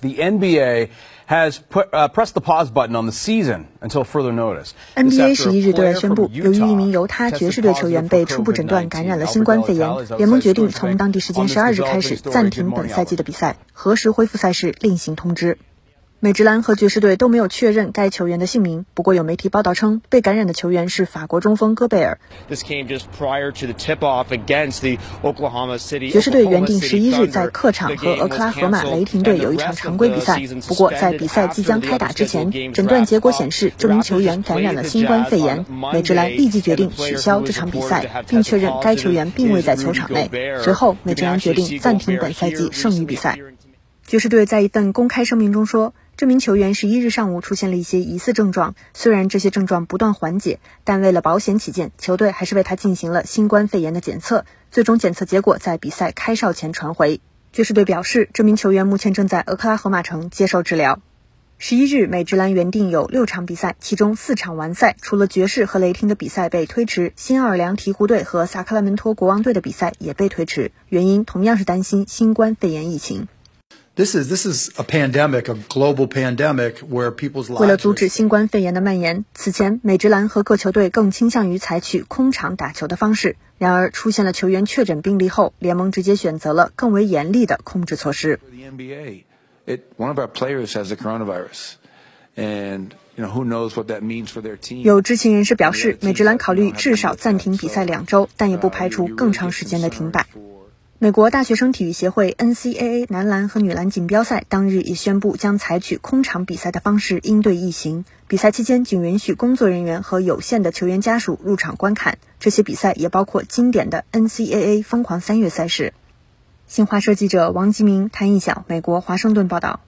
The NBA has put, uh, pressed the pause button on the season until further notice. NBA 十一日对外宣布，由于一名犹他爵士队球员被初步诊断感染了新冠肺炎，联盟决定从当地时间十二日开始暂停本赛季的比赛，何时恢复赛事另行通知。美职篮和爵士队都没有确认该球员的姓名，不过有媒体报道称，被感染的球员是法国中锋戈贝尔。爵士队原定十一日在客场和俄克拉荷马雷霆队有一场常规比赛，不过在比赛即将开打之前，诊断结果显示这名球员感染了新冠肺炎。美职篮立即决定取消这场比赛，并确认该球员并未在球场内。随后，美职篮决定暂停本赛季剩余比赛。爵士队在一份公开声明中说。这名球员十一日上午出现了一些疑似症状，虽然这些症状不断缓解，但为了保险起见，球队还是为他进行了新冠肺炎的检测。最终检测结果在比赛开哨前传回。爵士队表示，这名球员目前正在俄克拉荷马城接受治疗。十一日，美职篮原定有六场比赛，其中四场完赛，除了爵士和雷霆的比赛被推迟，新奥尔良鹈鹕队和萨克拉门托国王队的比赛也被推迟，原因同样是担心新冠肺炎疫情。This is this is a pandemic, a global pandemic where people's lives. 为了阻止新冠肺炎的蔓延，此前美职篮和各球队更倾向于采取空场打球的方式。然而，出现了球员确诊病例后，联盟直接选择了更为严厉的控制措施。The NBA, it one of our players has the coronavirus, and who knows what that means for their team. 有知情人士表示，美职篮考虑至少暂停比赛两周，但也不排除更长时间的停摆。美国大学生体育协会 NCAA 男篮和女篮锦标赛当日也宣布将采取空场比赛的方式应对疫情。比赛期间仅允许工作人员和有限的球员家属入场观看。这些比赛也包括经典的 NCAA 疯狂三月赛事。新华社记者王吉明、谭义晓，美国华盛顿报道。